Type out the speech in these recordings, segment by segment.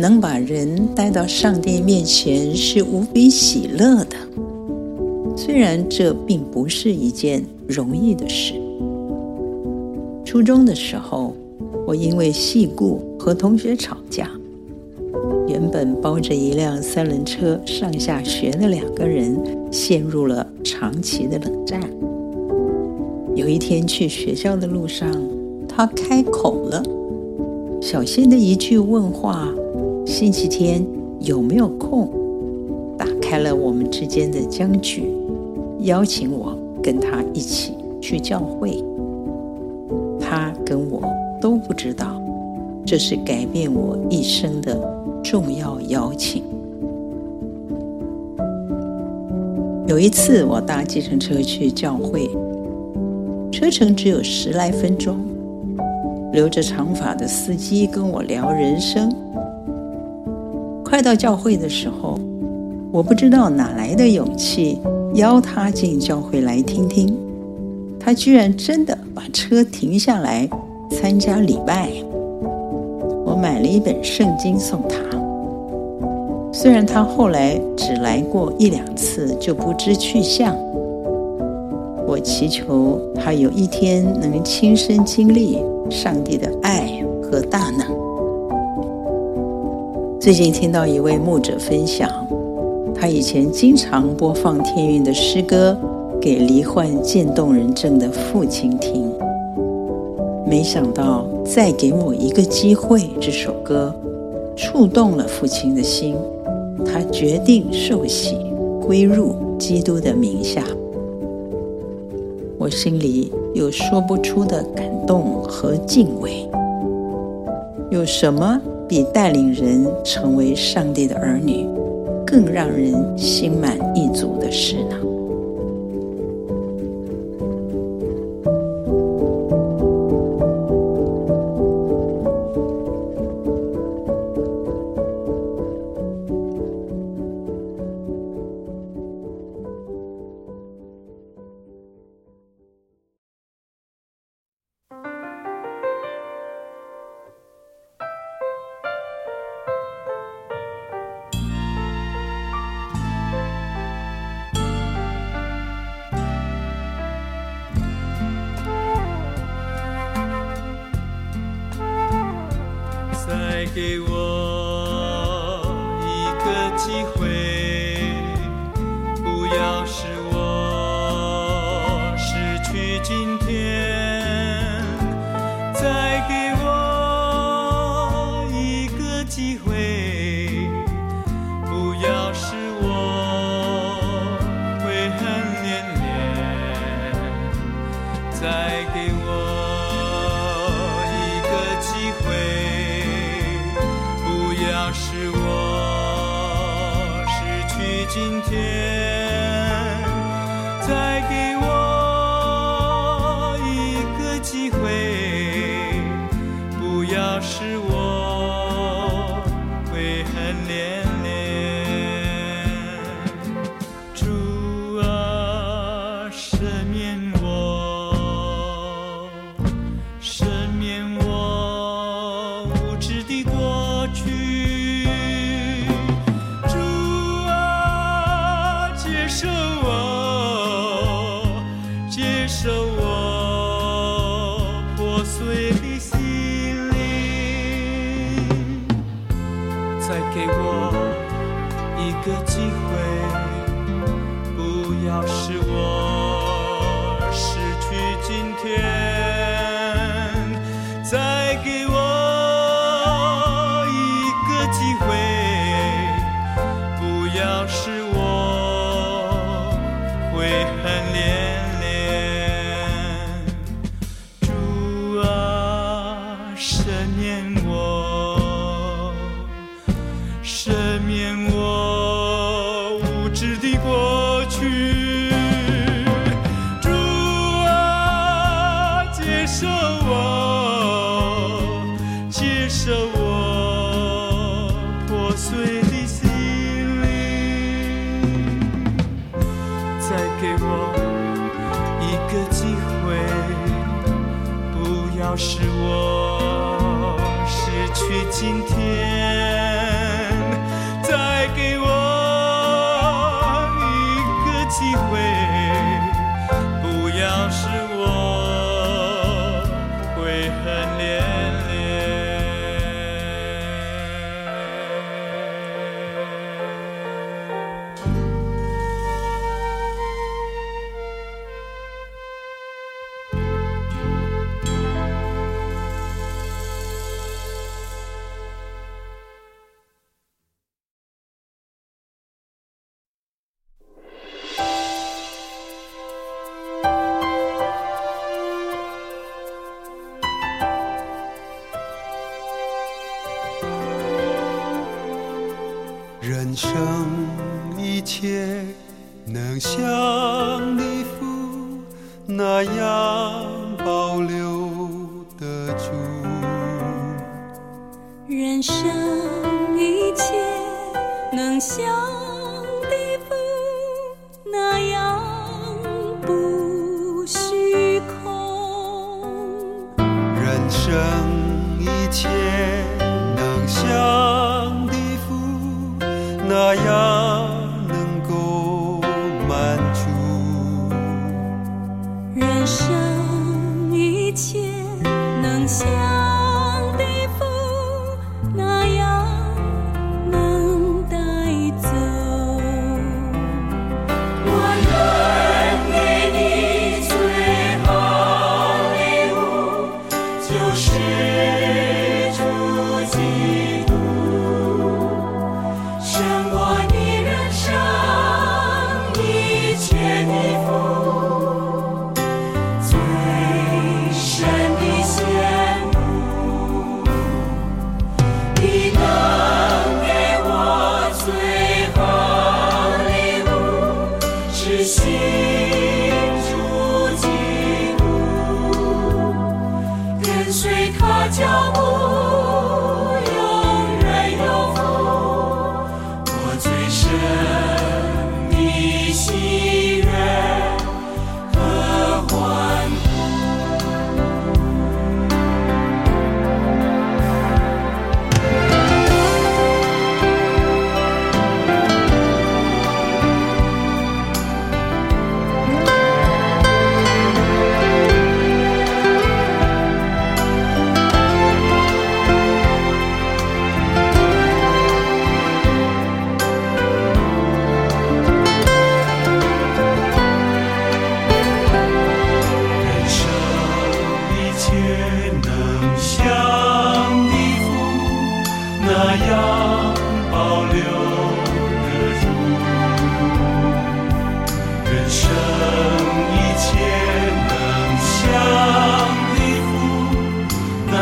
能把人带到上帝面前是无比喜乐的。虽然这并不是一件容易的事。初中的时候，我因为细故和同学吵架，原本包着一辆三轮车上下学的两个人陷入了长期的冷战。有一天去学校的路上，他开口了，小心的一句问话：“星期天有没有空？”打开了我们之间的僵局。邀请我跟他一起去教会，他跟我都不知道，这是改变我一生的重要邀请。有一次，我搭计程车去教会，车程只有十来分钟，留着长发的司机跟我聊人生。快到教会的时候，我不知道哪来的勇气。邀他进教会来听听，他居然真的把车停下来参加礼拜。我买了一本圣经送他，虽然他后来只来过一两次就不知去向。我祈求他有一天能亲身经历上帝的爱和大能。最近听到一位牧者分享。他以前经常播放天韵的诗歌给罹患渐冻人症的父亲听，没想到再给我一个机会，这首歌触动了父亲的心，他决定受洗归入基督的名下。我心里有说不出的感动和敬畏。有什么比带领人成为上帝的儿女，更让人心满意足的事呢？给我机会，不要失个机会，不要使我失去今天，再给我一个机会，不要使接受我破碎的心灵再给我一个机会不要使我失去今天。能像地覆那样不虚空人生一切能像地覆那样能够满足人生一切能像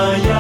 allá.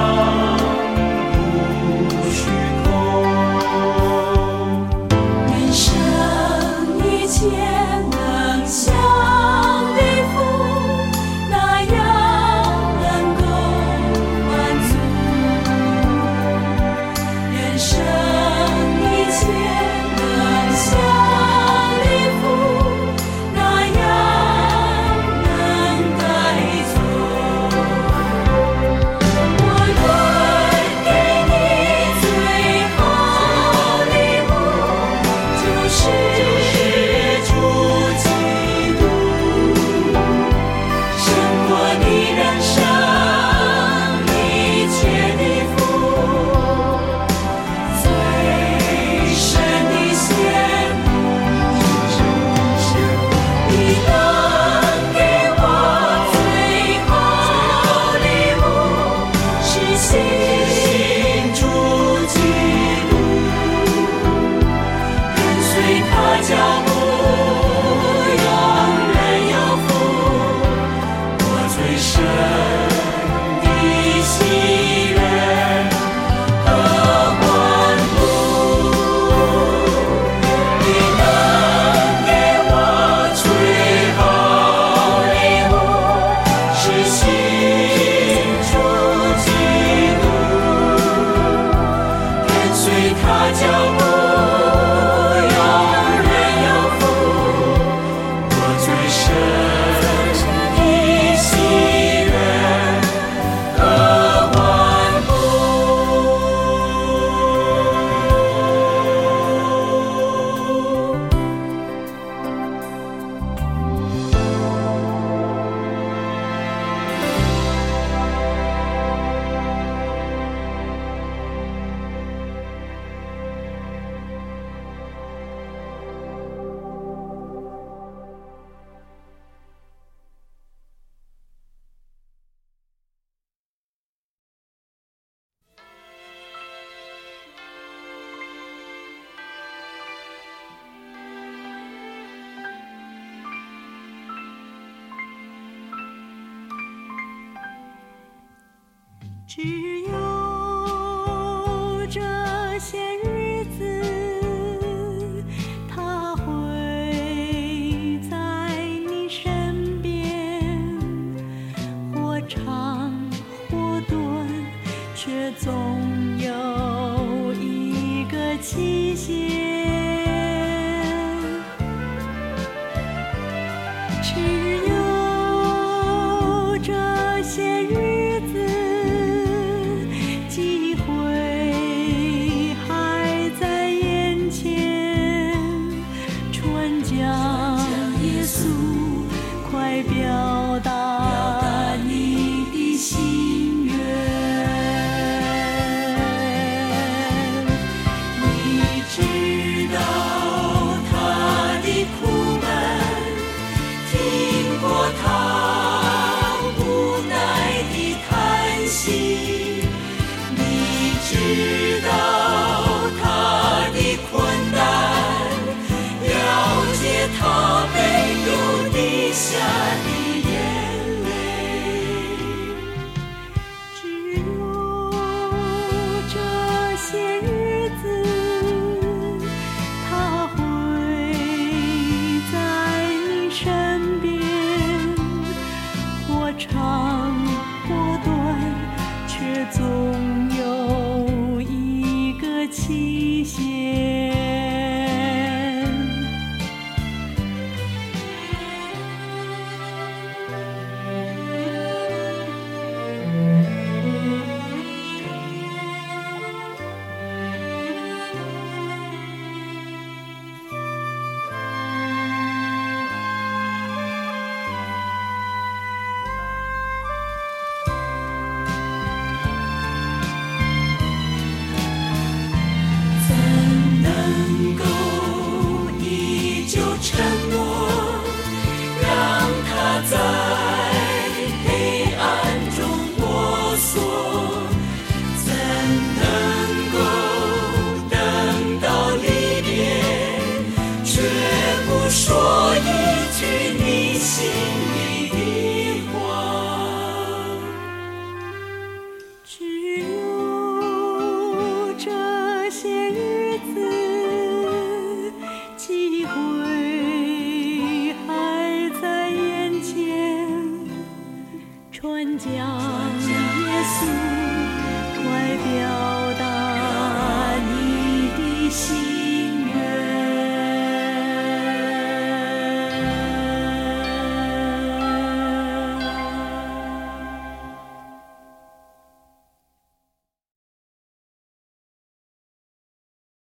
只有